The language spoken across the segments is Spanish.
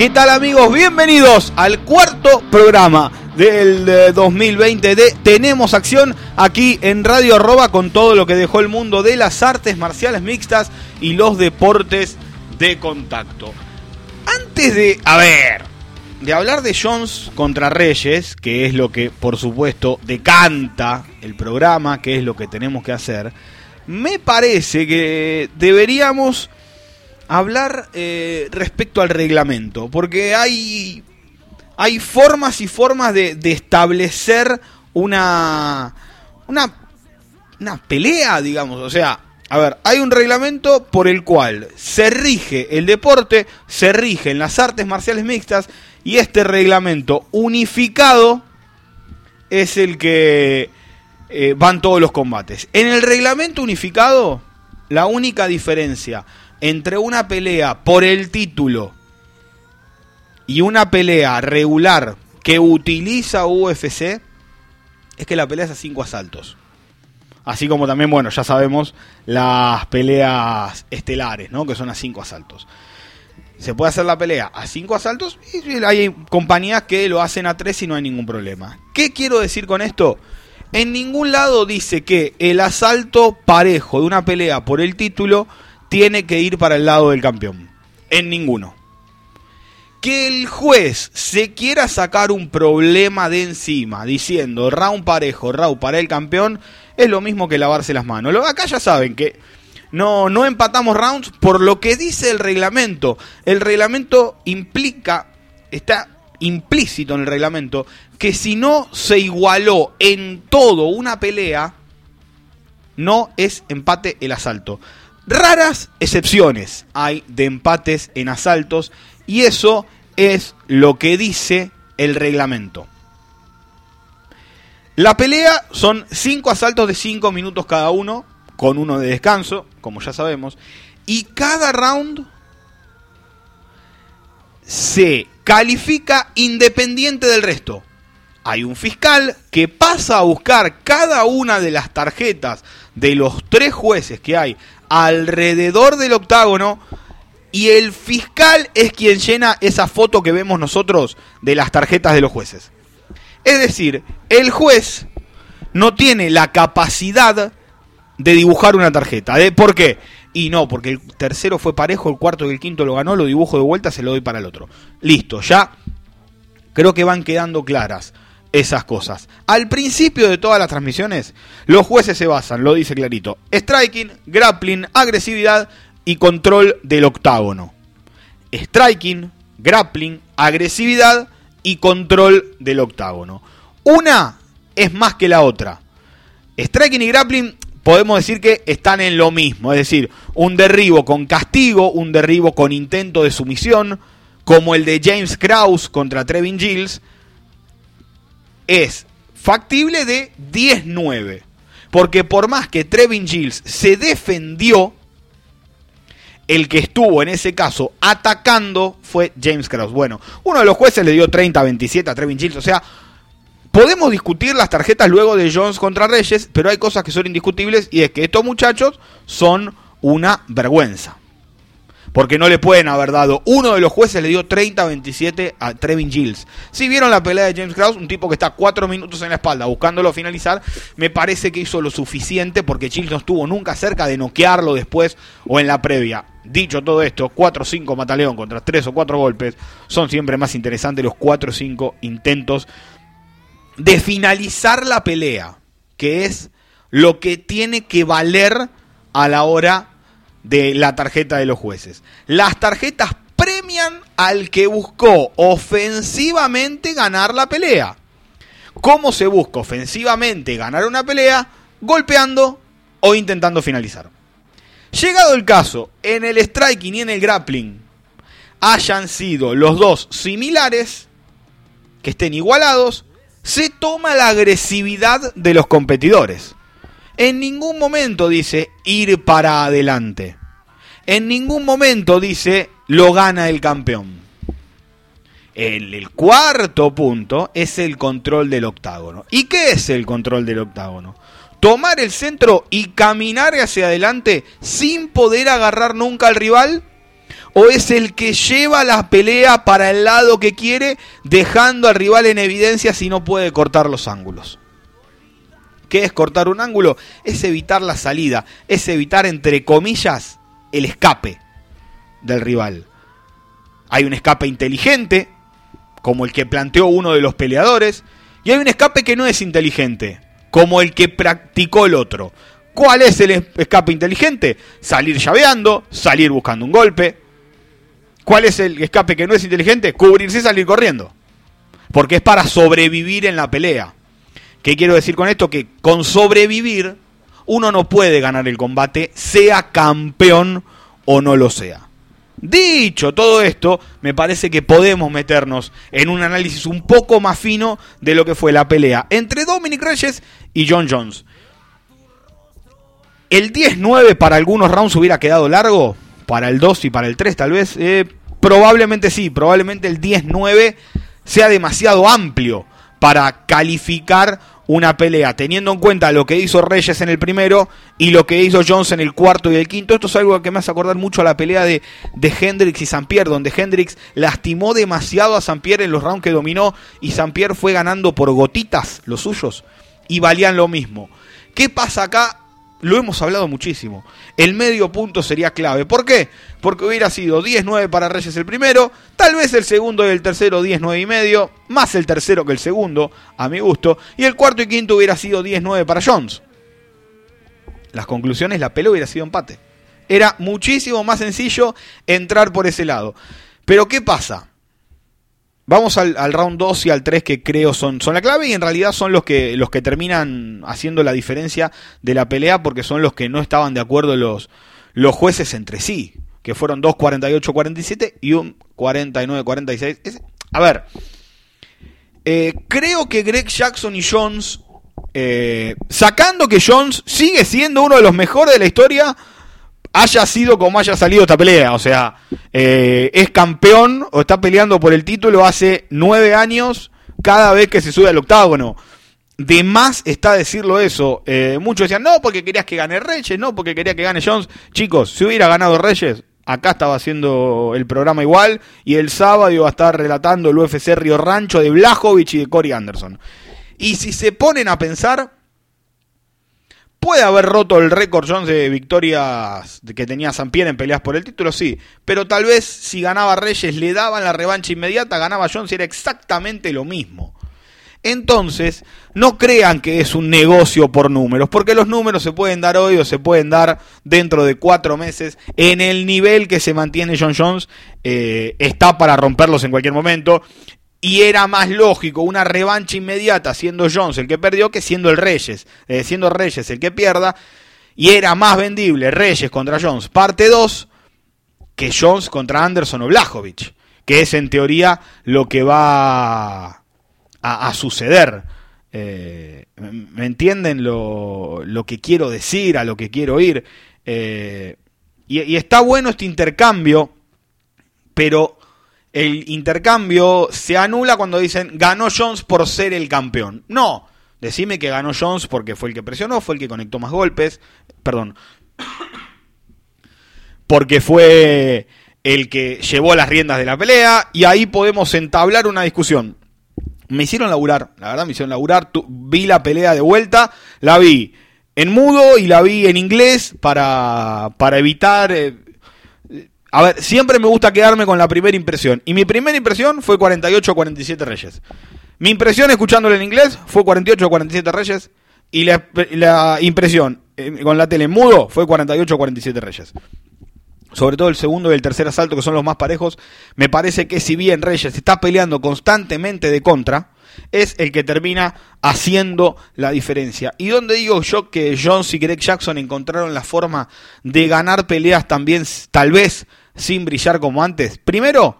¿Qué tal amigos? Bienvenidos al cuarto programa del 2020 de Tenemos Acción aquí en Radio Arroba con todo lo que dejó el mundo de las artes marciales mixtas y los deportes de contacto. Antes de, a ver, de hablar de Jones contra Reyes, que es lo que por supuesto decanta el programa, que es lo que tenemos que hacer, me parece que deberíamos hablar eh, respecto al reglamento, porque hay, hay formas y formas de, de establecer una, una, una pelea, digamos, o sea, a ver, hay un reglamento por el cual se rige el deporte, se rigen las artes marciales mixtas y este reglamento unificado es el que eh, van todos los combates. En el reglamento unificado, la única diferencia entre una pelea por el título y una pelea regular que utiliza UFC es que la pelea es a cinco asaltos. Así como también, bueno, ya sabemos las peleas estelares, ¿no? Que son a cinco asaltos. Se puede hacer la pelea a cinco asaltos y hay compañías que lo hacen a tres y no hay ningún problema. ¿Qué quiero decir con esto? En ningún lado dice que el asalto parejo de una pelea por el título tiene que ir para el lado del campeón. En ninguno. Que el juez se quiera sacar un problema de encima diciendo round parejo, round para el campeón, es lo mismo que lavarse las manos. Acá ya saben que no, no empatamos rounds por lo que dice el reglamento. El reglamento implica, está implícito en el reglamento, que si no se igualó en todo una pelea, no es empate el asalto. Raras excepciones hay de empates en asaltos y eso es lo que dice el reglamento. La pelea son 5 asaltos de 5 minutos cada uno, con uno de descanso, como ya sabemos, y cada round se califica independiente del resto. Hay un fiscal que pasa a buscar cada una de las tarjetas de los tres jueces que hay alrededor del octágono y el fiscal es quien llena esa foto que vemos nosotros de las tarjetas de los jueces. Es decir, el juez no tiene la capacidad de dibujar una tarjeta. ¿De ¿Por qué? Y no, porque el tercero fue parejo, el cuarto y el quinto lo ganó, lo dibujo de vuelta, se lo doy para el otro. Listo, ya creo que van quedando claras esas cosas. Al principio de todas las transmisiones, los jueces se basan, lo dice clarito, striking, grappling, agresividad y control del octágono. Striking, grappling, agresividad y control del octágono. Una es más que la otra. Striking y grappling podemos decir que están en lo mismo, es decir, un derribo con castigo, un derribo con intento de sumisión, como el de James Krause contra Trevin Giles, es factible de 10-9. Porque por más que Trevin Giles se defendió, el que estuvo en ese caso atacando fue James Krause. Bueno, uno de los jueces le dio 30-27 a Trevin Giles. O sea, podemos discutir las tarjetas luego de Jones contra Reyes, pero hay cosas que son indiscutibles y es que estos muchachos son una vergüenza porque no le pueden haber dado. Uno de los jueces le dio 30-27 a Trevin Giles. Si vieron la pelea de James Krause, un tipo que está cuatro minutos en la espalda buscándolo finalizar, me parece que hizo lo suficiente porque Giles no estuvo nunca cerca de noquearlo después o en la previa. Dicho todo esto, 4 o 5 mataleón contra 3 o 4 golpes son siempre más interesantes los 4 o 5 intentos de finalizar la pelea, que es lo que tiene que valer a la hora de la tarjeta de los jueces. Las tarjetas premian al que buscó ofensivamente ganar la pelea. ¿Cómo se busca ofensivamente ganar una pelea? Golpeando o intentando finalizar. Llegado el caso, en el striking y en el grappling hayan sido los dos similares, que estén igualados, se toma la agresividad de los competidores. En ningún momento dice ir para adelante. En ningún momento dice lo gana el campeón. El, el, cuarto punto es el control del octágono. ¿Y qué es el control del octágono? Tomar el centro y caminar hacia adelante sin poder agarrar nunca al rival o es el que lleva la pelea para el lado que quiere, dejando al rival en evidencia si no puede cortar los ángulos. ¿Qué es cortar un ángulo? Es evitar la salida, es evitar, entre comillas, el escape del rival. Hay un escape inteligente, como el que planteó uno de los peleadores, y hay un escape que no es inteligente, como el que practicó el otro. ¿Cuál es el escape inteligente? Salir llaveando, salir buscando un golpe, ¿Cuál es el escape que no es inteligente? Cubrirse y salir corriendo. Porque es para sobrevivir en la pelea. ¿Qué quiero decir con esto? Que con sobrevivir uno no puede ganar el combate, sea campeón o no lo sea. Dicho todo esto, me parece que podemos meternos en un análisis un poco más fino de lo que fue la pelea entre Dominic Reyes y John Jones. ¿El 10-9 para algunos rounds hubiera quedado largo? Para el 2 y para el 3 tal vez. Eh, Probablemente sí, probablemente el 10-9 sea demasiado amplio para calificar una pelea, teniendo en cuenta lo que hizo Reyes en el primero y lo que hizo Jones en el cuarto y el quinto. Esto es algo que me hace acordar mucho a la pelea de, de Hendrix y Pierre, donde Hendrix lastimó demasiado a Pierre en los rounds que dominó y Pierre fue ganando por gotitas los suyos y valían lo mismo. ¿Qué pasa acá? Lo hemos hablado muchísimo. El medio punto sería clave. ¿Por qué? Porque hubiera sido 10-9 para Reyes el primero, tal vez el segundo y el tercero 10-9 y medio, más el tercero que el segundo, a mi gusto, y el cuarto y quinto hubiera sido 10-9 para Jones. Las conclusiones, la pelea hubiera sido empate. Era muchísimo más sencillo entrar por ese lado. Pero ¿qué pasa? Vamos al, round 2 y al 3 que creo son, son la clave y en realidad son los que, los que terminan haciendo la diferencia de la pelea porque son los que no estaban de acuerdo los, los jueces entre sí, que fueron dos 48-47 y un 49-46. A ver, eh, creo que Greg Jackson y Jones, eh, sacando que Jones sigue siendo uno de los mejores de la historia, haya sido como haya salido esta pelea. O sea, eh, es campeón o está peleando por el título hace nueve años cada vez que se sube al octágono. De más está decirlo eso. Eh, muchos decían, no, porque querías que gane Reyes, no, porque quería que gane Jones. Chicos, si hubiera ganado Reyes, acá estaba haciendo el programa igual. Y el sábado iba a estar relatando el UFC Río Rancho de Blajovic y de Corey Anderson. Y si se ponen a pensar, Puede haber roto el récord Jones de victorias que tenía Pierre en peleas por el título, sí. Pero tal vez si ganaba Reyes le daban la revancha inmediata, ganaba Jones y era exactamente lo mismo. Entonces, no crean que es un negocio por números, porque los números se pueden dar hoy o se pueden dar dentro de cuatro meses. En el nivel que se mantiene John Jones, eh, está para romperlos en cualquier momento. Y era más lógico una revancha inmediata siendo Jones el que perdió que siendo el Reyes, eh, siendo Reyes el que pierda. Y era más vendible Reyes contra Jones, parte 2, que Jones contra Anderson o Blajovic, que es en teoría lo que va a, suceder. Eh, ¿Me entienden lo, lo, que quiero decir, a lo que quiero ir? Eh, y está bueno este intercambio, pero el intercambio se anula cuando dicen ganó Jones por ser el campeón. No, decime que ganó Jones porque fue el que presionó, fue el que conectó más golpes, perdón, porque fue el que llevó las riendas de la pelea y ahí podemos entablar una discusión. Me hicieron laburar, la verdad me hicieron laburar, vi la pelea de vuelta, la vi en mudo y la vi en inglés para, para evitar... Eh, a ver, siempre me gusta quedarme con la primera impresión. Y mi primera impresión fue 48-47 Reyes. Mi impresión escuchándolo en inglés fue 48-47 Reyes. Y la, impresión eh, con la tele mudo fue 48-47 Reyes. Sobre todo el segundo y el tercer asalto, que son los más parejos. Me parece que si bien Reyes está peleando constantemente de contra, es el que termina haciendo la diferencia. ¿Y donde digo yo que Jones y Greg Jackson encontraron la forma de ganar peleas también, tal vez sin brillar como antes. Primero,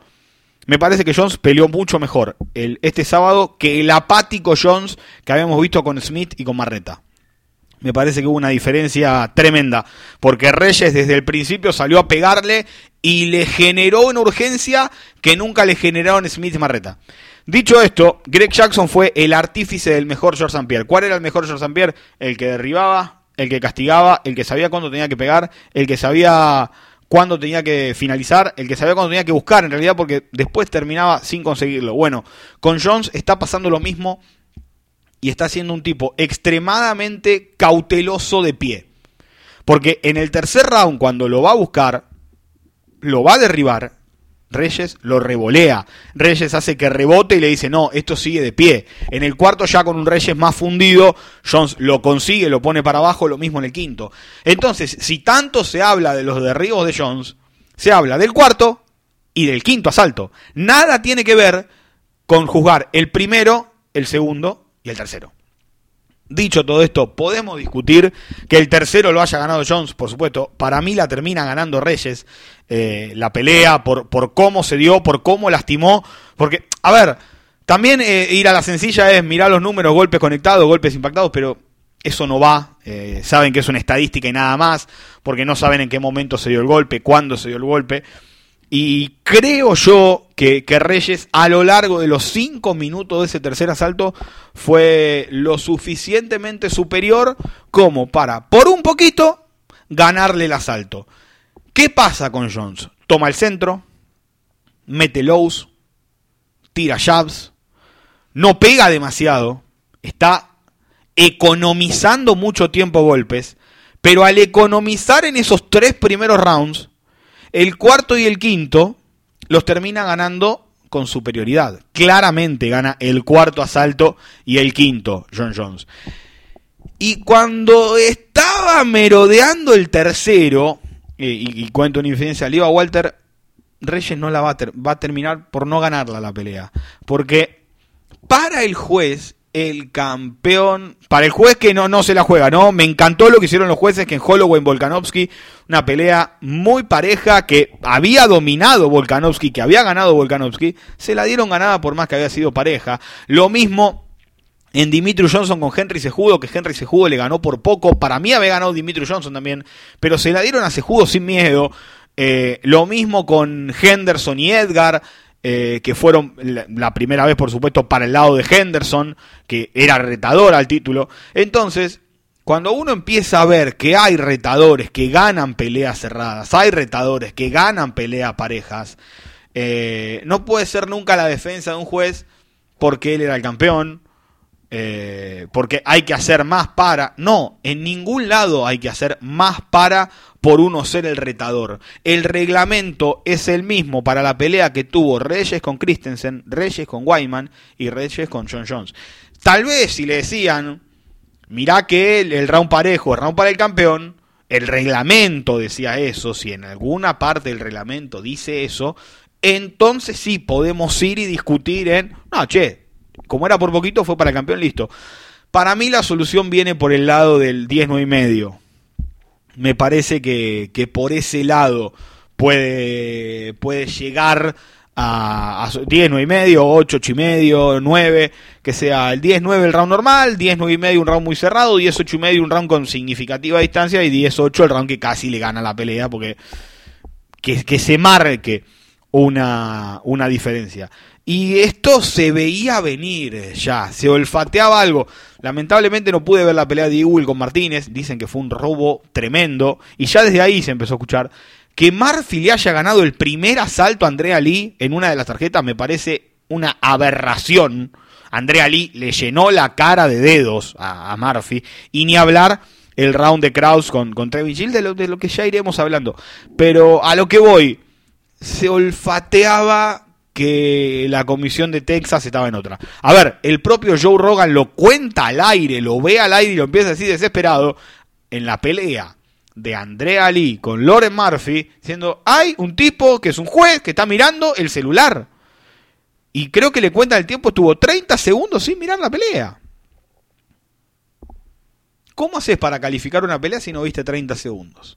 me parece que Jones peleó mucho mejor el, este sábado que el apático Jones que habíamos visto con Smith y con Marreta. Me parece que hubo una diferencia tremenda, porque Reyes desde el principio salió a pegarle y le generó una urgencia que nunca le generaron Smith y Marreta. Dicho esto, Greg Jackson fue el artífice del mejor George. Pierre. ¿Cuál era el mejor George. Pierre? El que derribaba, el que castigaba, el que sabía cuándo tenía que pegar, el que sabía cuándo tenía que finalizar, el que sabía cuándo tenía que buscar en realidad, porque después terminaba sin conseguirlo. Bueno, con Jones está pasando lo mismo y está siendo un tipo extremadamente cauteloso de pie. Porque en el tercer round, cuando lo va a buscar, lo va a derribar, Reyes lo revolea. Reyes hace que rebote y le dice, no, esto sigue de pie. En el cuarto ya con un Reyes más fundido, Jones lo consigue, lo pone para abajo, lo mismo en el quinto. Entonces, si tanto se habla de los derribos de Jones, se habla del cuarto y del quinto asalto. Nada tiene que ver con juzgar el primero, el segundo y el tercero. Dicho todo esto, podemos discutir que el tercero lo haya ganado Jones, por supuesto. Para mí la termina ganando Reyes. Eh, la pelea, por, por cómo se dio, por cómo lastimó. Porque, a ver, también eh, ir a la sencilla es mirar los números, golpes conectados, golpes impactados, pero eso no va. Eh, saben que es una estadística y nada más, porque no saben en qué momento se dio el golpe, cuándo se dio el golpe. Y creo yo que, Reyes a lo largo de los cinco minutos de ese tercer asalto fue lo suficientemente superior como para, por un poquito, ganarle el asalto. ¿Qué pasa con Jones? Toma el centro, mete lows, tira jabs, no pega demasiado, está economizando mucho tiempo golpes, pero al economizar en esos tres primeros rounds, el cuarto y el quinto los termina ganando con superioridad. Claramente gana el cuarto asalto y el quinto, John Jones. Y cuando estaba merodeando el tercero, y, cuento una infidencia, le a Walter, Reyes no la va a terminar por no ganarla la pelea. Porque para el juez el campeón. Para el juez que no, no se la juega, ¿no? Me encantó lo que hicieron los jueces que en Holloway Volkanovski, una pelea muy pareja que había dominado Volkanovski, que había ganado Volkanovski, se la dieron ganada por más que había sido pareja. Lo mismo en Dimitri Johnson con Henry Sejudo, que Henry Sejudo le ganó por poco. Para mí había ganado Dimitri Johnson también, pero se la dieron a Sejudo sin miedo. Eh, lo mismo con Henderson y Edgar. Eh, que fueron la, primera vez, por supuesto, para el lado de Henderson, que era retador al título. Entonces, cuando uno empieza a ver que hay retadores que ganan peleas cerradas, hay retadores que ganan peleas parejas, eh, no puede ser nunca la defensa de un juez porque él era el campeón, eh, porque hay que hacer más para. No, en ningún lado hay que hacer más para por uno ser el retador. El reglamento es el mismo para la pelea que tuvo Reyes con Christensen, Reyes con Wyman y Reyes con John Jones. Tal vez si le decían, mirá que el, el round parejo, el round para el campeón, el reglamento decía eso, si en alguna parte del reglamento dice eso, entonces sí podemos ir y discutir en, no, che, como era por poquito, fue para el campeón, listo. Para mí la solución viene por el lado del 10, 9 y medio. Me parece que, por ese lado puede, puede llegar a, a 10, 9 y medio, 8, 8 y medio, 9, que sea el 10, 9 el round normal, 10, 9 y medio un round muy cerrado, 10, 8 y medio un round con significativa distancia y 10, 8 el round que casi le gana la pelea porque que, que se marque una, una diferencia. Y esto se veía venir ya, se olfateaba algo. Lamentablemente no pude ver la pelea de Ewell con Martínez, dicen que fue un robo tremendo, y ya desde ahí se empezó a escuchar. Que Murphy le haya ganado el primer asalto a Andrea Lee en una de las tarjetas me parece una aberración. Andrea Lee le llenó la cara de dedos a, Murphy, y ni hablar el round de Kraus con, con Trevin de lo, de lo que ya iremos hablando. Pero a lo que voy, se olfateaba que la comisión de Texas estaba en otra. A ver, el propio Joe Rogan lo cuenta al aire, lo ve al aire y lo empieza a decir desesperado en la pelea de Andrea Lee con Loren Murphy, diciendo, hay un tipo que es un juez que está mirando el celular. Y creo que le cuenta el tiempo, estuvo 30 segundos sin mirar la pelea. ¿Cómo haces para calificar una pelea si no viste 30 segundos?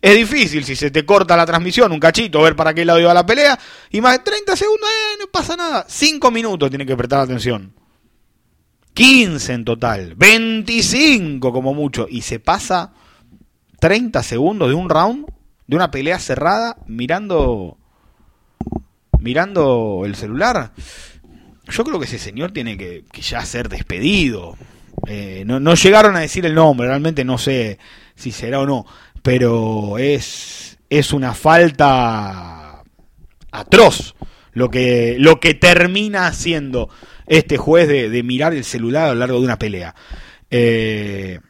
Es difícil si se te corta la transmisión, un cachito, ver para qué lado iba la pelea. Y más de 30 segundos, eh, no pasa nada. 5 minutos tiene que prestar atención. 15 en total. 25 como mucho. Y se pasa 30 segundos de un round, de una pelea cerrada, mirando mirando el celular. Yo creo que ese señor tiene que, ya ser despedido. Eh, no, no llegaron a decir el nombre, realmente no sé si será o no pero es, es una falta atroz lo que, lo que termina haciendo este juez de, mirar el celular a lo largo de una pelea. Eh,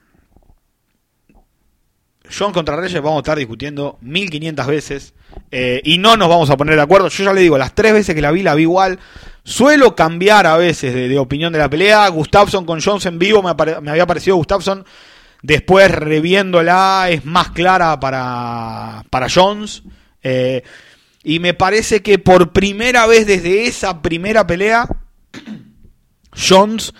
John contra Reyes vamos a estar discutiendo 1500 veces eh, y no nos vamos a poner de acuerdo. Yo ya le digo, las tres veces que la vi, la vi igual. Suelo cambiar a veces de, opinión de la pelea. Gustafson con Jones en vivo me, me había parecido Gustafson Después, reviéndola, es más clara para, para Jones. Eh, y me parece que por primera vez desde esa primera pelea, Jones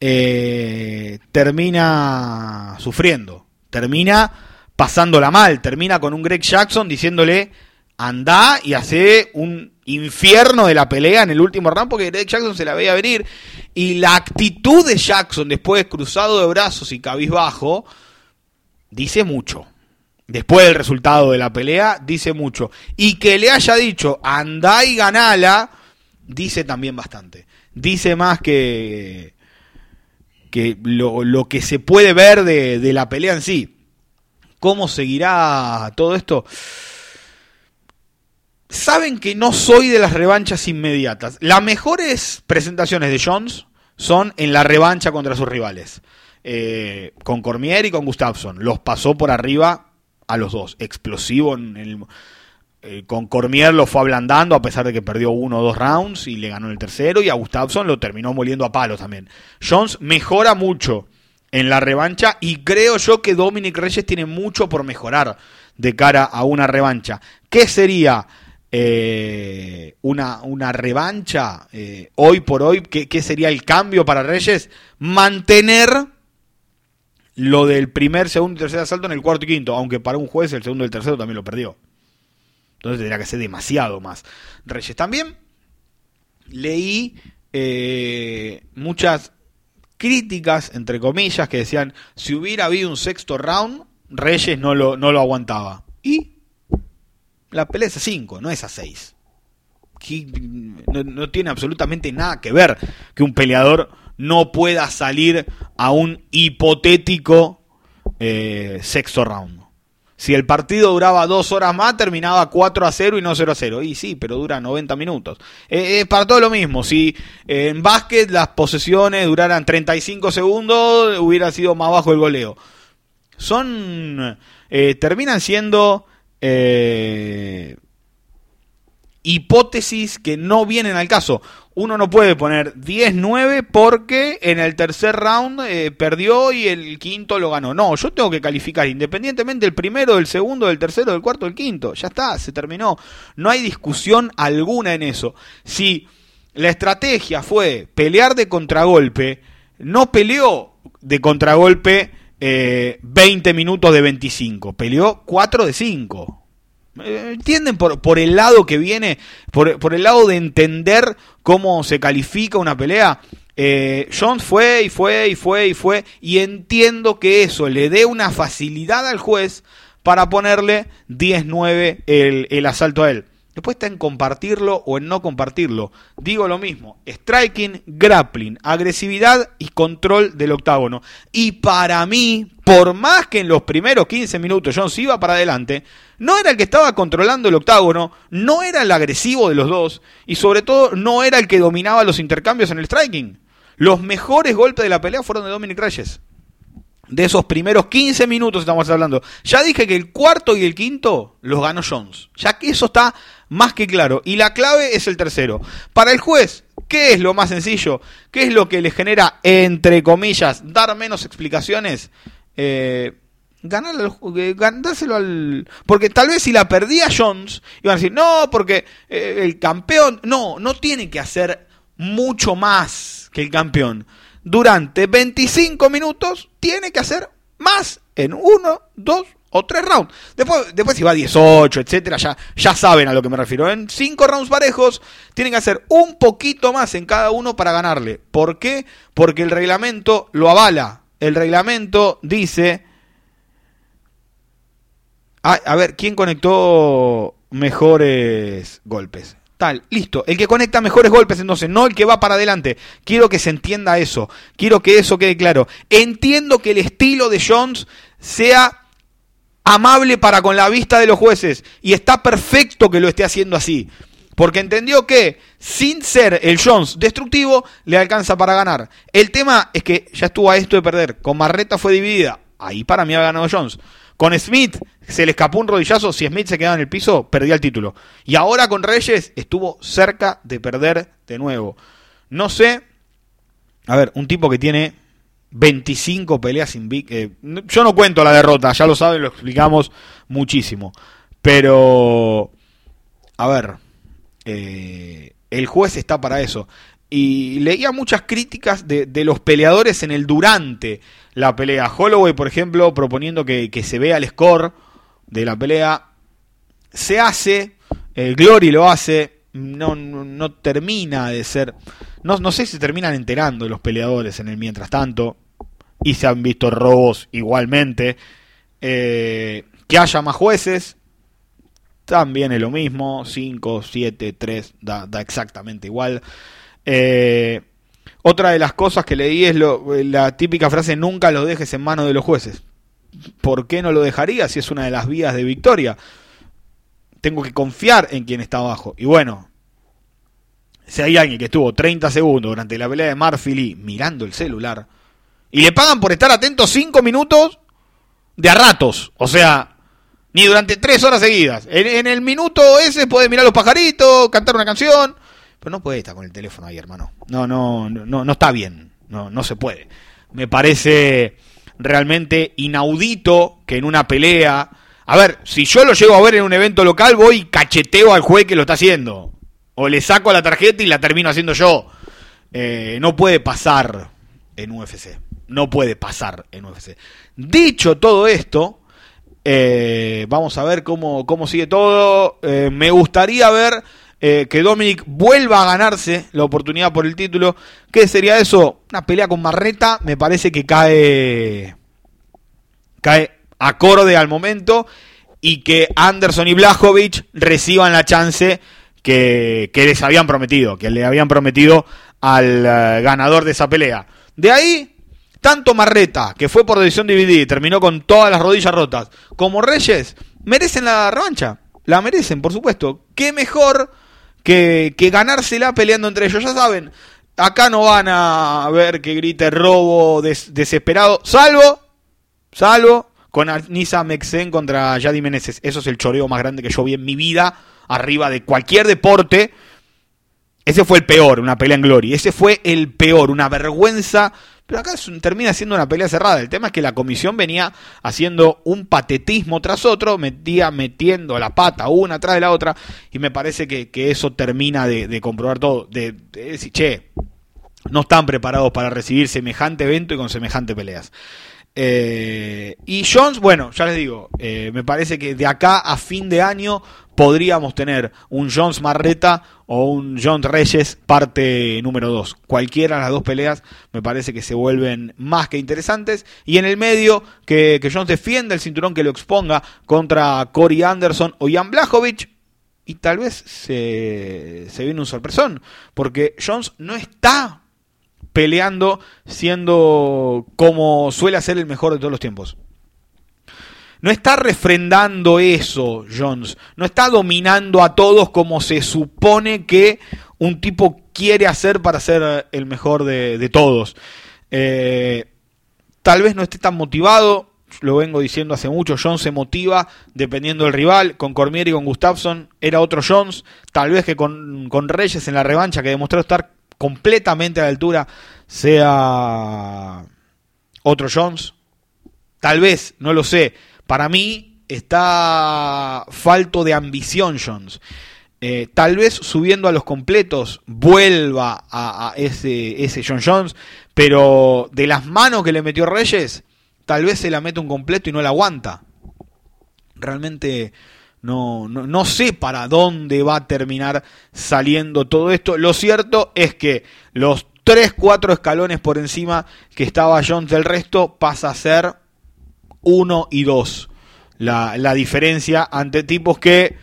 eh, termina sufriendo, termina pasándola mal, termina con un Greg Jackson diciéndole anda y hace un infierno de la pelea en el último round porque Greg Jackson se la veía venir y la actitud de Jackson después cruzado de brazos y cabizbajo dice mucho. Después del resultado de la pelea dice mucho y que le haya dicho anda y ganala dice también bastante. Dice más que que lo, que se puede ver de, de la pelea en sí. ¿Cómo seguirá todo esto? Saben que no soy de las revanchas inmediatas. Las mejores presentaciones de Jones son en la revancha contra sus rivales. Eh, con Cormier y con Gustafsson. Los pasó por arriba a los dos. Explosivo en el, eh, con Cormier lo fue ablandando a pesar de que perdió uno o dos rounds y le ganó el tercero. Y a Gustafsson lo terminó moliendo a palos también. Jones mejora mucho en la revancha y creo yo que Dominic Reyes tiene mucho por mejorar de cara a una revancha. ¿Qué sería? Eh, una, una, revancha eh, hoy por hoy, ¿qué, sería el cambio para Reyes? Mantener lo del primer, segundo y tercer asalto en el cuarto y quinto, aunque para un juez el segundo y el tercero también lo perdió. Entonces tendría que ser demasiado más. Reyes también leí eh, muchas críticas, entre comillas, que decían, si hubiera habido un sexto round, Reyes no lo, no lo aguantaba. Y la pelea es a 5, no es a 6. No, tiene absolutamente nada que ver que un peleador no pueda salir a un hipotético eh, sexto round. Si el partido duraba dos horas más, terminaba 4 a 0 y no 0 a 0. Y sí, pero dura 90 minutos. Eh, es para todo lo mismo. Si eh, en básquet las posesiones duraran 35 segundos, hubiera sido más bajo el goleo. Son. terminan siendo eh, hipótesis que no vienen al caso. Uno no puede poner 10-9 porque en el tercer round eh, perdió y el quinto lo ganó. No, yo tengo que calificar independientemente el primero, del segundo, del tercero, del cuarto, del quinto. Ya está, se terminó. No hay discusión alguna en eso. Si la estrategia fue pelear de contragolpe, no peleó de contragolpe 20 eh, minutos de 25. Peleó 4 de 5. Eh, ¿Entienden por, por, el lado que viene? Por, por, el lado de entender cómo se califica una pelea. Eh, Jones fue y fue y fue y fue. Y entiendo que eso le dé una facilidad al juez para ponerle 10-9 el, el asalto a él. Después está en compartirlo o en no compartirlo. Digo lo mismo, striking, grappling, agresividad y control del octágono. Y para mí, por más que en los primeros 15 minutos Jones iba para adelante, no era el que estaba controlando el octágono, no era el agresivo de los dos y sobre todo no era el que dominaba los intercambios en el striking. Los mejores golpes de la pelea fueron de Dominic Reyes de esos primeros 15 minutos estamos hablando. Ya dije que el cuarto y el quinto los ganó Jones. Ya que eso está más que claro. Y la clave es el tercero. Para el juez, ¿qué es lo más sencillo? ¿Qué es lo que le genera, entre comillas, dar menos explicaciones? Eh, ganarle, dárselo al... Porque tal vez si la perdía Jones, iban a decir, no, porque eh, el campeón... No, no tiene que hacer mucho más que el campeón durante 25 minutos tiene que hacer más en 1, 2 o tres rounds. Después, después si va 18, etcétera, ya, ya saben a lo que me refiero. En cinco rounds parejos, tienen que hacer un poquito más en cada uno para ganarle. ¿Por qué? Porque el reglamento lo avala. El reglamento dice. Ah, a ver, ¿quién conectó mejores golpes? Tal, listo. El que conecta mejores golpes, entonces, no el que va para adelante. Quiero que se entienda eso. Quiero que eso quede claro. Entiendo que el estilo de Jones sea amable para con la vista de los jueces. Y está perfecto que lo esté haciendo así. Porque entendió que sin ser el Jones destructivo, le alcanza para ganar. El tema es que ya estuvo a esto de perder. Con Marreta fue dividida. Ahí para mí ha ganado Jones. Con Smith se le escapó un rodillazo. Si Smith se quedaba en el piso, perdía el título. Y ahora con Reyes estuvo cerca de perder de nuevo. No sé. A ver, un tipo que tiene 25 peleas sin eh, yo no cuento la derrota, ya lo saben, lo explicamos muchísimo. Pero, a ver, eh, el juez está para eso. Y leía muchas críticas de, los peleadores en el durante la pelea. Holloway, por ejemplo, proponiendo que, se vea el score de la pelea. Se hace, el Glory lo hace, no, no, termina de ser... No, no sé si terminan enterando los peleadores en el mientras tanto y se han visto robos igualmente. Eh, que haya más jueces, también es lo mismo, 5, 7, 3, da, exactamente igual. Eh, otra de las cosas que leí es la típica frase, nunca lo dejes en manos de los jueces. ¿Por qué no lo dejaría si es una de las vías de victoria? Tengo que confiar en quien está abajo. Y bueno, si hay alguien que estuvo 30 segundos durante la pelea de Marfili mirando el celular, y le pagan por estar atento cinco minutos de a ratos. O sea, ni durante tres horas seguidas. En, el minuto ese puede mirar los pajaritos, cantar una canción. No puede estar con el teléfono ahí, hermano. No, no, no, no está bien. No, no se puede. Me parece realmente inaudito que en una pelea. A ver, si yo lo llego a ver en un evento local, voy y cacheteo al juez que lo está haciendo. O le saco la tarjeta y la termino haciendo yo. Eh, no puede pasar en UFC no puede pasar en UFC. Dicho todo esto, eh, vamos a ver cómo, cómo sigue todo. Eh, me gustaría ver eh, que Dominic vuelva a ganarse la oportunidad por el título. ¿Qué sería eso? Una pelea con Marreta. Me parece que cae. cae acorde al momento. Y que Anderson y Blajovic reciban la chance que, que les habían prometido. Que le habían prometido al ganador de esa pelea. De ahí tanto Marreta, que fue por decisión dividida y terminó con todas las rodillas rotas, como Reyes, merecen la revancha. La merecen, por supuesto. Qué mejor que, que ganársela peleando entre ellos. Ya saben, acá no van a ver que grite robo desesperado, salvo, salvo con Anisa Mexen contra Yadi Meneses. Eso es el choreo más grande que yo vi en mi vida, arriba de cualquier deporte. Ese fue el peor, una pelea en gloria. Ese fue el peor, una vergüenza pero acá termina siendo una pelea cerrada. El tema es que la comisión venía haciendo un patetismo tras otro, metía metiendo la pata una tras de la otra, y me parece que, eso termina de, comprobar todo. De, decir, che, no están preparados para recibir semejante evento y con semejante peleas. Eh, y Jones, bueno, ya les digo, eh, me parece que de acá a fin de año podríamos tener un Jones Marreta o un John Reyes parte número 2. Cualquiera de las dos peleas me parece que se vuelven más que interesantes. Y en el medio, que, que Jones defienda el cinturón que lo exponga contra Corey Anderson o Jan Blachowicz. Y tal vez se, se viene un sorpresón, porque Jones no está peleando siendo como suele ser el mejor de todos los tiempos. No está refrendando eso, Jones. No está dominando a todos como se supone que un tipo quiere hacer para ser el mejor de, todos. Eh, tal vez no esté tan motivado, lo vengo diciendo hace mucho, Jones se motiva dependiendo del rival, con Cormier y con Gustafsson era otro Jones, tal vez que con, con Reyes en la revancha que demostró estar completamente a la altura sea otro Jones, tal vez, no lo sé, para mí está falto de ambición Jones. Eh, tal vez subiendo a los completos vuelva a, ese, ese John Jones, pero de las manos que le metió Reyes, tal vez se la mete un completo y no la aguanta. realmente no, no, no, sé para dónde va a terminar saliendo todo esto. Lo cierto es que los 3, 4 escalones por encima que estaba Jones del resto pasa a ser 1 y 2. La, la, diferencia ante tipos que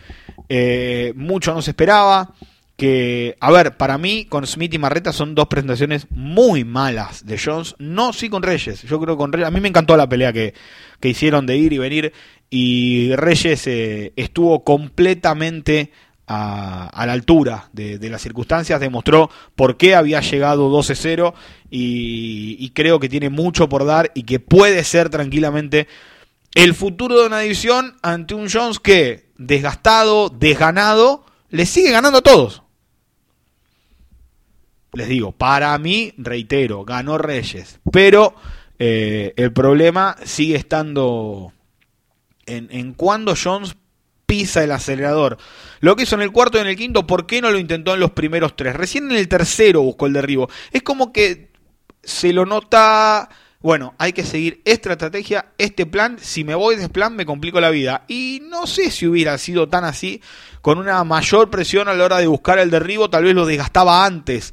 eh, mucho no se esperaba. Que, a ver, para mí, con Smith y Marreta son dos presentaciones muy malas de Jones. No, sí con Reyes. Yo creo con Reyes. A mí me encantó la pelea que, que hicieron de ir y venir. Y Reyes eh, estuvo completamente a, la altura de, las circunstancias, demostró por qué había llegado 12-0 y, y, creo que tiene mucho por dar y que puede ser tranquilamente el futuro de una división ante un Jones que, desgastado, desganado, le sigue ganando a todos. Les digo, para mí, reitero, ganó Reyes, pero eh, el problema sigue estando en, en cuando Jones pisa el acelerador. Lo que hizo en el cuarto y en el quinto, ¿por qué no lo intentó en los primeros tres? Recién en el tercero buscó el derribo. Es como que se lo nota... Bueno, hay que seguir esta estrategia, este plan. Si me voy de plan, me complico la vida. Y no sé si hubiera sido tan así, con una mayor presión a la hora de buscar el derribo, tal vez lo desgastaba antes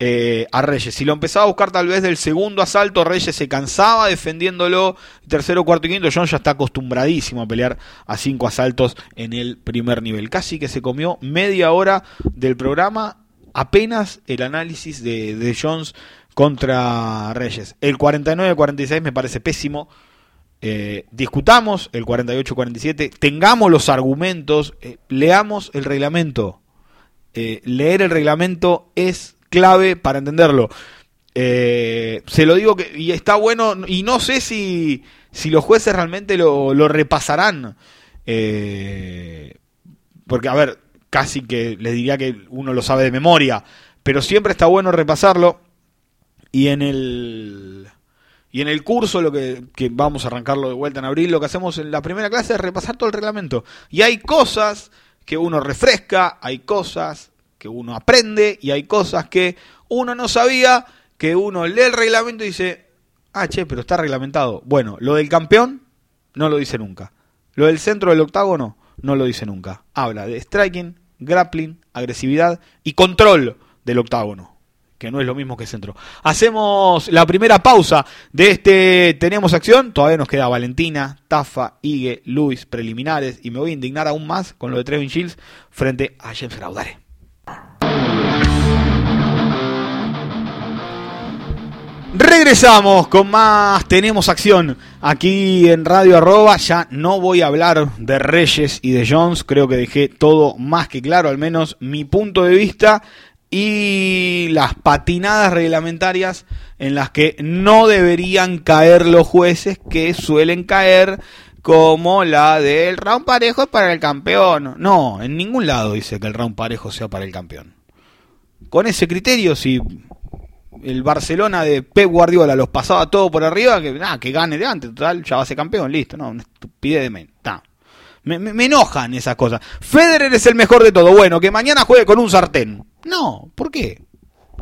eh, a Reyes. Si lo empezaba a buscar tal vez del segundo asalto, Reyes se cansaba defendiéndolo. Tercero, cuarto y quinto, John ya está acostumbradísimo a pelear a cinco asaltos en el primer nivel. Casi que se comió media hora del programa, apenas el análisis de, de Jones contra Reyes. El 49-46 me parece pésimo. Eh, discutamos el 48-47, tengamos los argumentos, eh, leamos el reglamento. Leer el reglamento es clave para entenderlo. Eh, se lo digo que y está bueno y no sé si, si los jueces realmente lo, lo repasarán. Eh, porque, a ver, casi que les diría que uno lo sabe de memoria, pero siempre está bueno repasarlo. Y en el y en el curso, lo que, que, vamos a arrancarlo de vuelta en abril, lo que hacemos en la primera clase es repasar todo el reglamento. Y hay cosas que uno refresca, hay cosas que uno aprende y hay cosas que uno no sabía, que uno lee el reglamento y dice, ah, che, pero está reglamentado. Bueno, lo del campeón no lo dice nunca. Lo del centro del octágono no lo dice nunca. Habla de striking, grappling, agresividad y control del octágono que no es lo mismo que centro. Hacemos la primera pausa de este Tenemos Acción. Todavía nos queda Valentina, Tafa, Igue, Luis, preliminares. Y me voy a indignar aún más con lo de Trevin Shields frente a James Raudare. Regresamos con más Tenemos Acción aquí en Radio Arroba. Ya no voy a hablar de Reyes y de Jones. Creo que dejé todo más que claro, al menos mi punto de vista y las patinadas reglamentarias en las que no deberían caer los jueces que suelen caer como la del round parejo para el campeón. No, en ningún lado dice que el round parejo sea para el campeón. Con ese criterio, si el Barcelona de Pep Guardiola los pasaba todo por arriba, que nada, que gane de antes, total, ya va a ser campeón, listo, no, una estupidez de men. Me, me, enojan esas cosas. Federer es el mejor de todo. Bueno, que mañana juegue con un sartén. No, ¿por qué?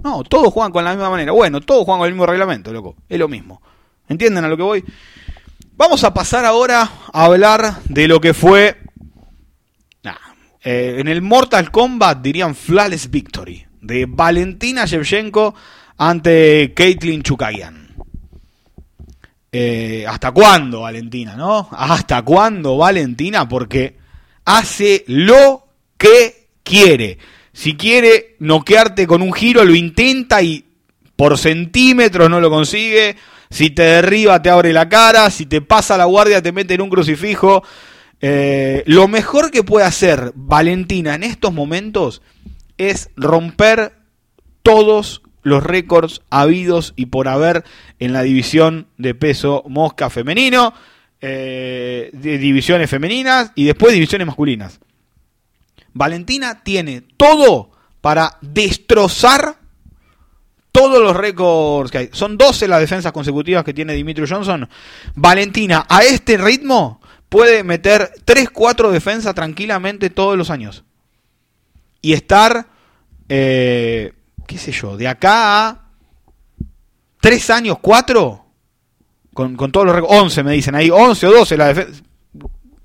No, todos juegan con la misma manera. Bueno, todos juegan con el mismo reglamento, loco. Es lo mismo. ¿Entienden a lo que voy? Vamos a pasar ahora a hablar de lo que fue. Eh, en el Mortal Kombat dirían Flawless Victory. De Valentina Shevchenko ante Caitlyn Chukagian. Eh, ¿Hasta cuándo, Valentina, no? ¿Hasta cuándo, Valentina? Porque hace lo que quiere. Si quiere noquearte con un giro, lo intenta y por centímetros no lo consigue. Si te derriba, te abre la cara. Si te pasa la guardia, te mete en un crucifijo. Eh, lo mejor que puede hacer Valentina en estos momentos es romper todos los récords habidos y por haber en la división de peso mosca femenino, eh, de divisiones femeninas y después divisiones masculinas. Valentina tiene todo para destrozar todos los récords que hay. Son 12 las defensas consecutivas que tiene Dimitri Johnson. Valentina, a este ritmo, puede meter 3-4 defensas tranquilamente todos los años. Y estar... Eh, qué sé yo, de acá a tres años, cuatro, con, todos los 11 me dicen ahí, 11 o 12 la defensa.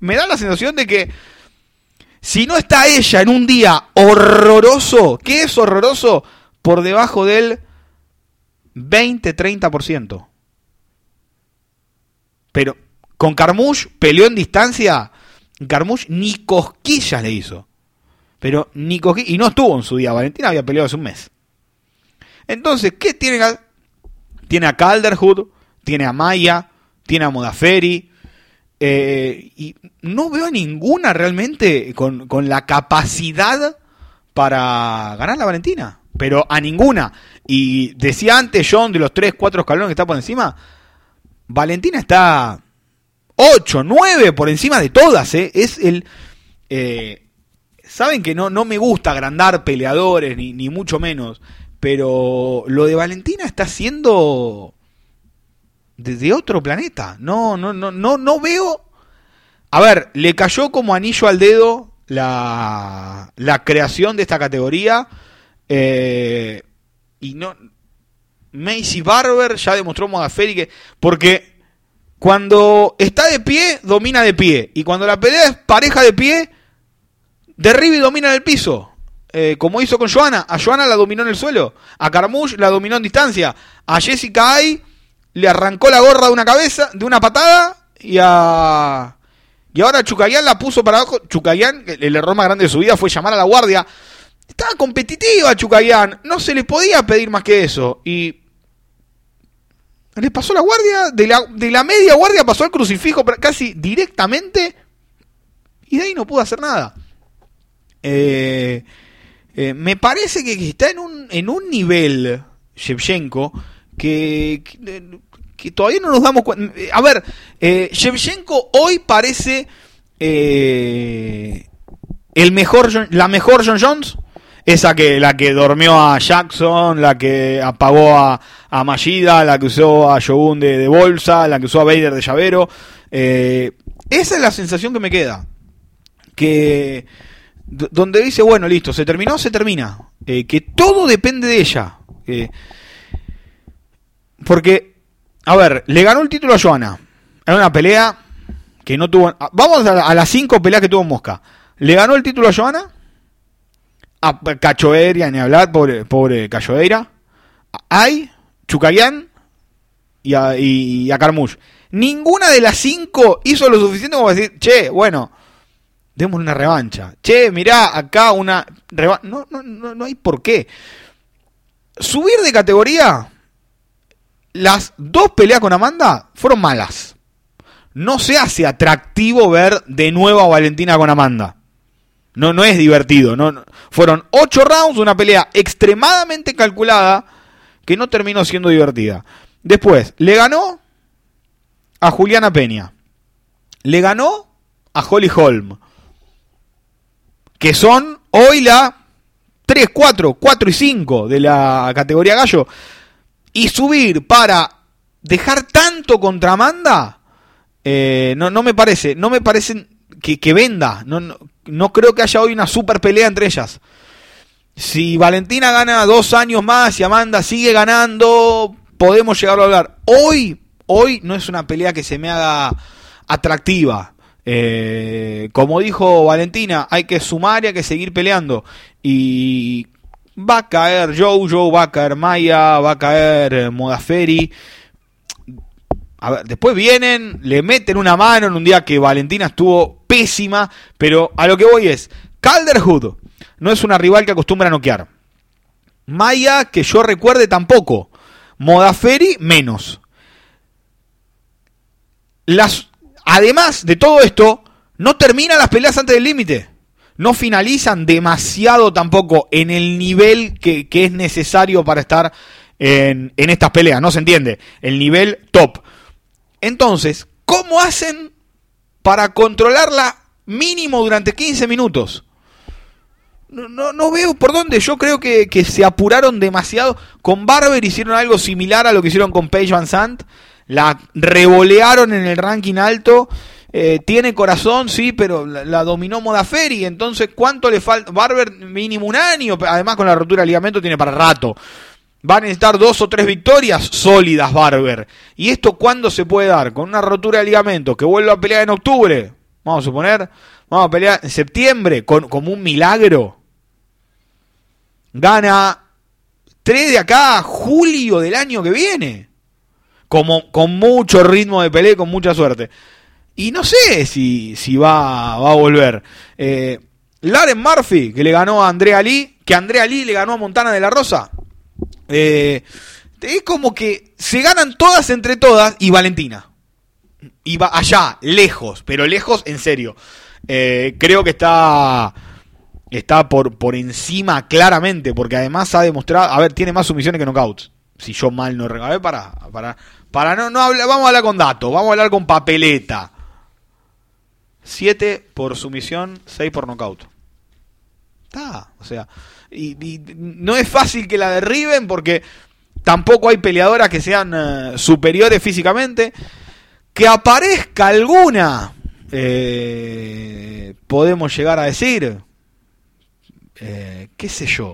me da la sensación de que si no está ella en un día horroroso, ¿qué es horroroso? Por debajo del 20-30%. Pero con Carmouche peleó en distancia. Carmouche ni cosquillas le hizo. Pero ni cosquillas. Y no estuvo en su día. Valentina había peleado hace un mes. Entonces, ¿qué tiene? Tiene a Calderwood, tiene a Maya, tiene a Modaferi. Eh, y no veo a ninguna realmente con, con la capacidad para ganar la Valentina. Pero a ninguna. Y decía antes John de los 3, 4 escalones que está por encima. Valentina está 8, 9 por encima de todas. ¿eh? Es el. Eh, Saben que no, no me gusta agrandar peleadores, ni, ni mucho menos. Pero lo de Valentina está siendo desde otro planeta. No, no, no, no, no veo. A ver, le cayó como anillo al dedo la, la creación de esta categoría. Eh, y no. Macy Barber ya demostró Modaferi que. Porque cuando está de pie, domina de pie. Y cuando la pelea es pareja de pie, derriba y domina en el piso. Eh, como hizo con Joana. A Joana la dominó en el suelo. A Carmouche la dominó en distancia. A Jessica Ay le arrancó la gorra de una cabeza, de una patada. Y a. Y ahora Chucayán la puso para abajo. Chucayán, el error más grande de su vida fue llamar a la guardia. Estaba competitiva Chucayán. No se le podía pedir más que eso. Y. Le pasó la guardia. De la, de la media guardia pasó al crucifijo casi directamente. Y de ahí no pudo hacer nada. Eh. Eh, me parece que está en un, en un nivel, Shevchenko, que, que, todavía no nos damos cuenta. A ver, eh, Shevchenko hoy parece eh, el mejor, la mejor John Jones. Esa que, la que durmió a Jackson, la que apagó a, a la que usó a Shogun de, de bolsa, la que usó a Vader de llavero. esa es la sensación que me queda. Que donde dice, bueno, listo, se terminó, se termina. Eh, que todo depende de ella. porque, a ver, le ganó el título a Joana. Era una pelea que no tuvo... Vamos a, las cinco peleas que tuvo Mosca. Le ganó el título a Joana. A Cachoeira, ni hablar, pobre, pobre Cachoeira. Ay, Chucayán y a, y, a Ninguna de las cinco hizo lo suficiente como decir, che, bueno, demos una revancha. Che, mirá, acá una revancha. No, no, no, no hay por qué. Subir de categoría, las dos peleas con Amanda fueron malas. No se hace atractivo ver de nuevo a Valentina con Amanda. No, no es divertido. No, Fueron ocho rounds, una pelea extremadamente calculada que no terminó siendo divertida. Después, le ganó a Juliana Peña. Le ganó a Holly Holm que son hoy la 3, 4, 4 y 5 de la categoría gallo, y subir para dejar tanto contra Amanda, eh, no, no me parece, no me parece que, que venda, no, no, no, creo que haya hoy una super pelea entre ellas. Si Valentina gana dos años más y Amanda sigue ganando, podemos llegar a hablar. Hoy, hoy no es una pelea que se me haga atractiva. Eh, como dijo Valentina, hay que sumar y hay que seguir peleando. Y va a caer Jojo, va a caer Maya, va a caer eh, Modaferi. A ver, después vienen, le meten una mano en un día que Valentina estuvo pésima, pero a lo que voy es, Calderwood no es una rival que acostumbra a noquear. Maya, que yo recuerde tampoco. Modaferi, menos. Las Además de todo esto, no terminan las peleas antes del límite. No finalizan demasiado tampoco en el nivel que, es necesario para estar en, estas peleas. No se entiende. El nivel top. Entonces, ¿cómo hacen para controlarla mínimo durante 15 minutos? No, veo por dónde. Yo creo que, se apuraron demasiado. Con Barber hicieron algo similar a lo que hicieron con Paige Van Sant la revolearon en el ranking alto. Eh, tiene corazón, sí, pero la, dominó Modaferi. Entonces, ¿cuánto le falta? Barber, mínimo un año. Además, con la rotura del ligamento, tiene para rato. Van a necesitar dos o tres victorias sólidas, Barber. ¿Y esto cuándo se puede dar? Con una rotura de ligamento que vuelva a pelear en octubre. vamos a suponer, vamos a pelear en septiembre con, como un milagro. Gana 3 de acá julio del año que viene. Como, con mucho ritmo de pelea, con mucha suerte. Y no sé si, si va, va a volver. Eh, Laren Murphy, que le ganó a Andrea Lee, que Andrea Lee le ganó a Montana de la Rosa. Eh, es como que se ganan todas entre todas y Valentina. Y va allá, lejos, pero lejos en serio. Eh, creo que está está por, por encima claramente, porque además ha demostrado, a ver, tiene más sumisiones que knockouts. Si yo mal no recuerdo. Para, para, para no, no hablar, vamos a hablar con datos, vamos a hablar con papeleta. 7 por sumisión, 6 por knockout. Está, o sea, y, no es fácil que la derriben porque tampoco hay peleadoras que sean eh, superiores físicamente. Que aparezca alguna, eh, podemos llegar a decir, eh, qué sé yo,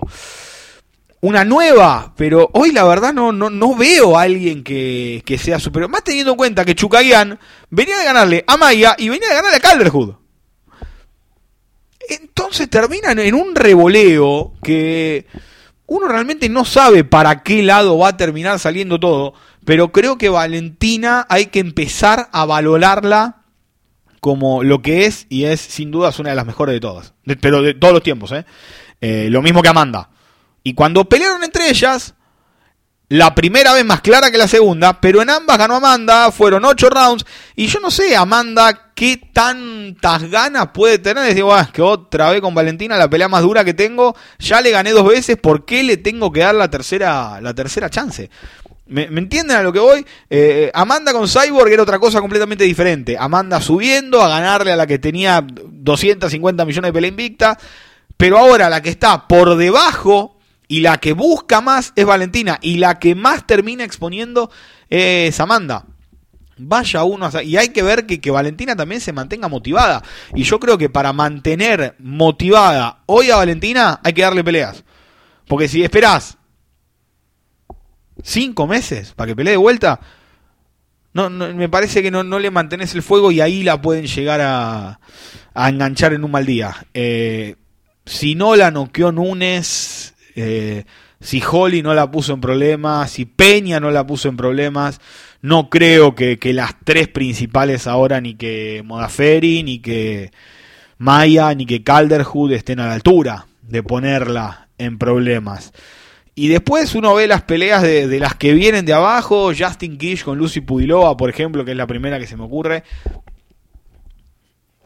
una nueva, pero hoy la verdad no, no, no veo a alguien que, sea superior. Más teniendo en cuenta que Chukagian venía de ganarle a Maya y venía de ganarle a Calderwood. Entonces terminan en un revoleo que uno realmente no sabe para qué lado va a terminar saliendo todo, pero creo que Valentina hay que empezar a valorarla como lo que es y es sin duda una de las mejores de todas, pero de todos los tiempos, ¿eh? ¿eh? lo mismo que Amanda. Y cuando pelearon entre ellas, la primera vez más clara que la segunda, pero en ambas ganó Amanda, fueron ocho rounds, y yo no sé, Amanda, qué tantas ganas puede tener. Es ah, que otra vez con Valentina, la pelea más dura que tengo, ya le gané dos veces, ¿por qué le tengo que dar la tercera, la tercera chance? ¿Me, entienden a lo que voy? Eh, Amanda con Cyborg era otra cosa completamente diferente. Amanda subiendo a ganarle a la que tenía 250 millones de pelea invicta. Pero ahora la que está por debajo y la que busca más es Valentina. Y la que más termina exponiendo es Amanda. Vaya uno Y hay que ver que, que, Valentina también se mantenga motivada. Y yo creo que para mantener motivada hoy a Valentina hay que darle peleas. Porque si esperás cinco meses para que pelee de vuelta, no, me parece que no, le mantenés el fuego y ahí la pueden llegar a, a enganchar en un mal día. Eh, si no la noqueó Núñez, eh, si Holly no la puso en problemas, si Peña no la puso en problemas, no creo que, que las tres principales ahora, ni que Modaferi, ni que Maya, ni que Calderhood estén a la altura de ponerla en problemas. Y después uno ve las peleas de, las que vienen de abajo, Justin Kish con Lucy Pudilova, por ejemplo, que es la primera que se me ocurre.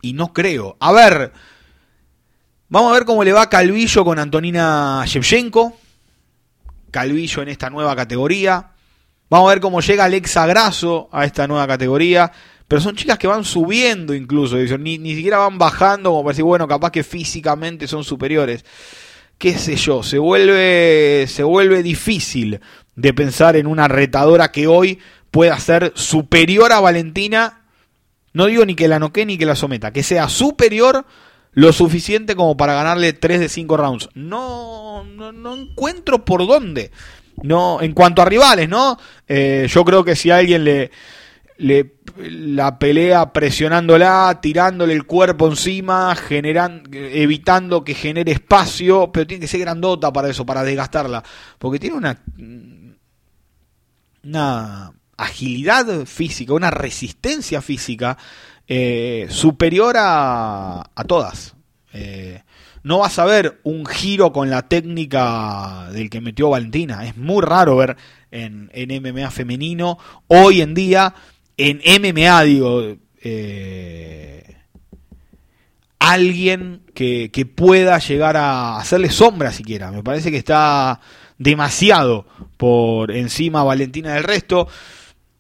Y no creo. A ver, vamos a ver cómo le va Calvillo con Antonina Shevchenko. Calvillo en esta nueva categoría. Vamos a ver cómo llega Alexa Grasso a esta nueva categoría. Pero son chicas que van subiendo incluso, ni, ni siquiera van bajando como para decir, bueno, capaz que físicamente son superiores qué sé yo, se vuelve, se vuelve difícil de pensar en una retadora que hoy pueda ser superior a Valentina. No digo ni que la noquee ni que la someta, que sea superior lo suficiente como para ganarle 3 de 5 rounds. No, no, encuentro por dónde. No, en cuanto a rivales, ¿no? Eh, yo creo que si alguien le, le, la pelea presionándola, tirándole el cuerpo encima, generando, evitando que genere espacio, pero tiene que ser grandota para eso, para desgastarla, porque tiene una, una agilidad física, una resistencia física eh, superior a, a todas. Eh, no vas a ver un giro con la técnica del que metió Valentina. Es muy raro ver en, en MMA femenino hoy en día en MMA, digo, eh, alguien que, pueda llegar a hacerle sombra siquiera. Me parece que está demasiado por encima Valentina del resto.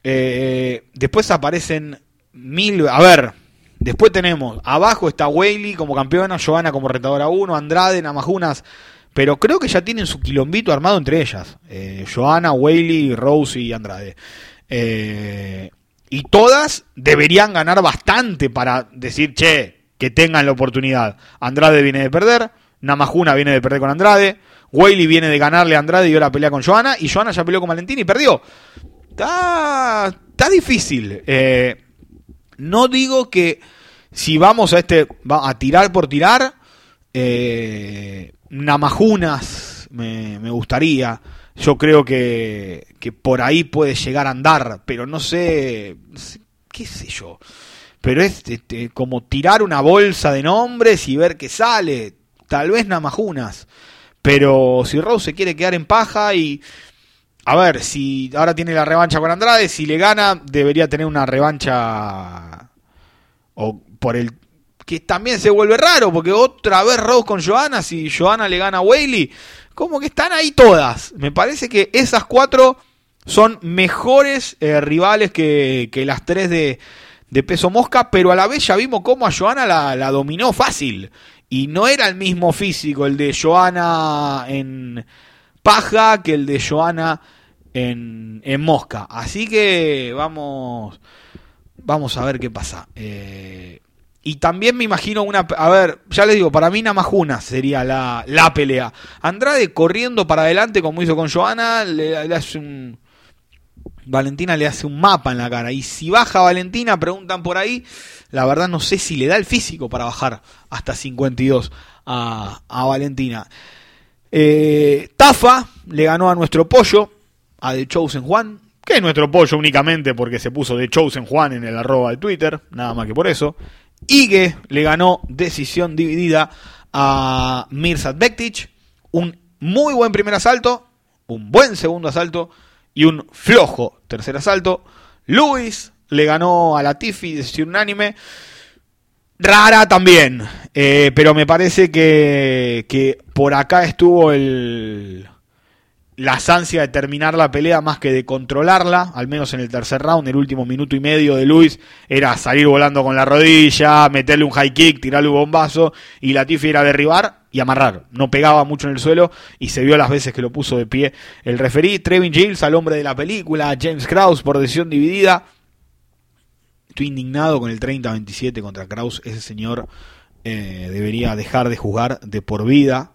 Después aparecen mil... A ver, después tenemos, abajo está Whaley como campeona, Joana como retadora 1, Andrade, Namajunas pero creo que ya tienen su quilombito armado entre ellas. Eh, Joana, Whaley, Rose y Andrade. Eh, y todas deberían ganar bastante para decir, che, que tengan la oportunidad. Andrade viene de perder, Namajuna viene de perder con Andrade, Whaley viene de ganarle a Andrade y ahora pelea con Joana, y Joana ya peleó con Valentín y perdió. Está, está difícil. Eh, no digo que, si vamos a este a tirar por tirar, eh, Namajunas me, me, gustaría. Yo creo que, que, por ahí puede llegar a andar, pero no sé, qué sé yo. Pero es este, como tirar una bolsa de nombres y ver qué sale. Tal vez Namajunas. Pero si Rose se quiere quedar en paja y... A ver, si ahora tiene la revancha con Andrade, si le gana, debería tener una revancha... O por el que también se vuelve raro, porque otra vez Rose con Johanna, si Johanna le gana a Whaley, como que están ahí todas. Me parece que esas cuatro son mejores eh, rivales que, las tres de, peso mosca, pero a la vez ya vimos cómo a Johanna la, dominó fácil. Y no era el mismo físico el de Johanna en paja que el de Johanna en, en mosca. Así que vamos, vamos a ver qué pasa. Eh, y también me imagino una. A ver, ya les digo, para mí Namajuna sería la, la pelea. Andrade corriendo para adelante, como hizo con Joana, le, hace un. Valentina le hace un mapa en la cara. Y si baja Valentina, preguntan por ahí. La verdad no sé si le da el físico para bajar hasta 52 a, a Valentina. Eh, Tafa le ganó a nuestro pollo, a The Chosen Juan, que es nuestro pollo únicamente porque se puso The Chosen Juan en el arroba de Twitter, nada más que por eso. Ige le ganó decisión dividida a Mirsad Bektic. Un muy buen primer asalto, un buen segundo asalto y un flojo tercer asalto. Luis le ganó a Latifi decisión unánime. Rara también, eh, pero me parece que, que por acá estuvo el, la ansia de terminar la pelea más que de controlarla, al menos en el tercer round, el último minuto y medio de Luis era salir volando con la rodilla, meterle un high kick, tirarle un bombazo y Latifi era derribar y amarrar. No pegaba mucho en el suelo y se vio las veces que lo puso de pie el referí. Trevin Giles al hombre de la película, James Krause por decisión dividida. Estoy indignado con el 30-27 contra Krause. Ese señor eh, debería dejar de jugar de por vida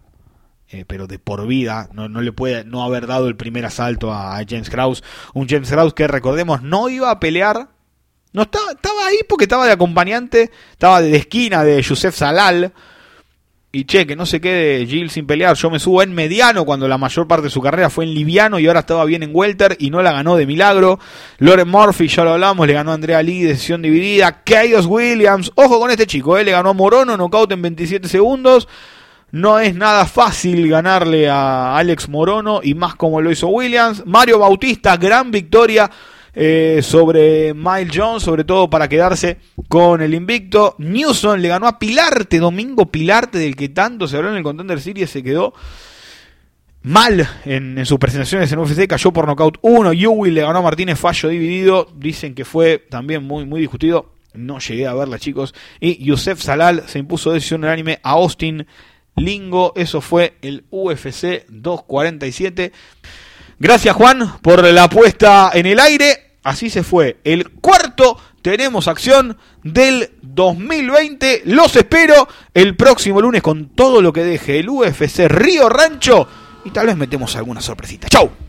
eh, pero de por vida, no, no, le puede no haber dado el primer asalto a, James Krause, un James Krause que recordemos no iba a pelear, no estaba, estaba ahí porque estaba de acompañante, estaba de esquina de Yusef Salal, y che, que no se quede Jill sin pelear, yo me subo en mediano cuando la mayor parte de su carrera fue en liviano y ahora estaba bien en welter y no la ganó de milagro, Loren Murphy, ya lo hablamos, le ganó a Andrea Lee, decisión dividida, Chaos Williams, ojo con este chico, eh, le ganó a Morono, knockout en 27 segundos, no es nada fácil ganarle a Alex Morono y más como lo hizo Williams. Mario Bautista, gran victoria eh, sobre Miles Jones, sobre todo para quedarse con el invicto. Newson le ganó a Pilarte, Domingo Pilarte, del que tanto se habló en el Contender Series, se quedó mal en, sus presentaciones en UFC, cayó por nocaut 1. Yui le ganó a Martínez, fallo dividido. Dicen que fue también muy, muy discutido. No llegué a verla, chicos. Y Yusef Salal se impuso decisión unánime a Austin Lingo. Eso fue el UFC 247. Gracias Juan por la apuesta en el aire. Así se fue. El cuarto tenemos acción del 2020. Los espero el próximo lunes con todo lo que deje el UFC Río Rancho. Y tal vez metemos alguna sorpresita. ¡Chau!